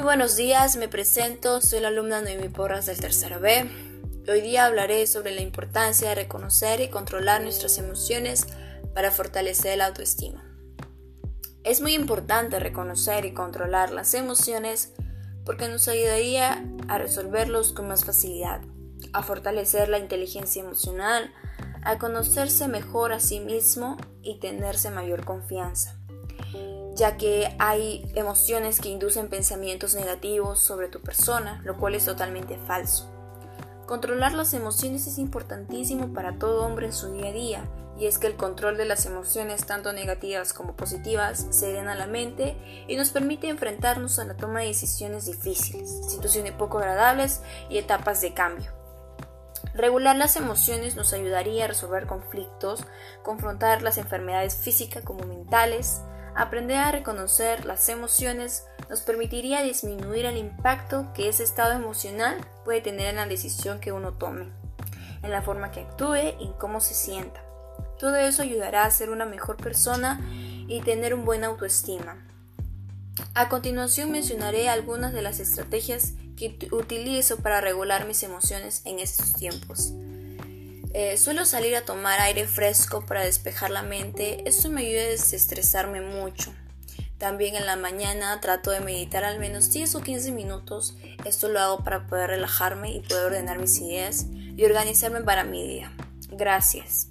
Muy buenos días, me presento, soy la alumna Noemi Porras del tercero B. Hoy día hablaré sobre la importancia de reconocer y controlar nuestras emociones para fortalecer la autoestima. Es muy importante reconocer y controlar las emociones porque nos ayudaría a resolverlos con más facilidad, a fortalecer la inteligencia emocional, a conocerse mejor a sí mismo y tenerse mayor confianza ya que hay emociones que inducen pensamientos negativos sobre tu persona, lo cual es totalmente falso. Controlar las emociones es importantísimo para todo hombre en su día a día, y es que el control de las emociones, tanto negativas como positivas, se a la mente y nos permite enfrentarnos a la toma de decisiones difíciles, situaciones poco agradables y etapas de cambio. Regular las emociones nos ayudaría a resolver conflictos, confrontar las enfermedades físicas como mentales, Aprender a reconocer las emociones nos permitiría disminuir el impacto que ese estado emocional puede tener en la decisión que uno tome, en la forma que actúe y en cómo se sienta. Todo eso ayudará a ser una mejor persona y tener un buen autoestima. A continuación mencionaré algunas de las estrategias que utilizo para regular mis emociones en estos tiempos. Eh, suelo salir a tomar aire fresco para despejar la mente, esto me ayuda a desestresarme mucho. También en la mañana trato de meditar al menos 10 o 15 minutos, esto lo hago para poder relajarme y poder ordenar mis ideas y organizarme para mi día. Gracias.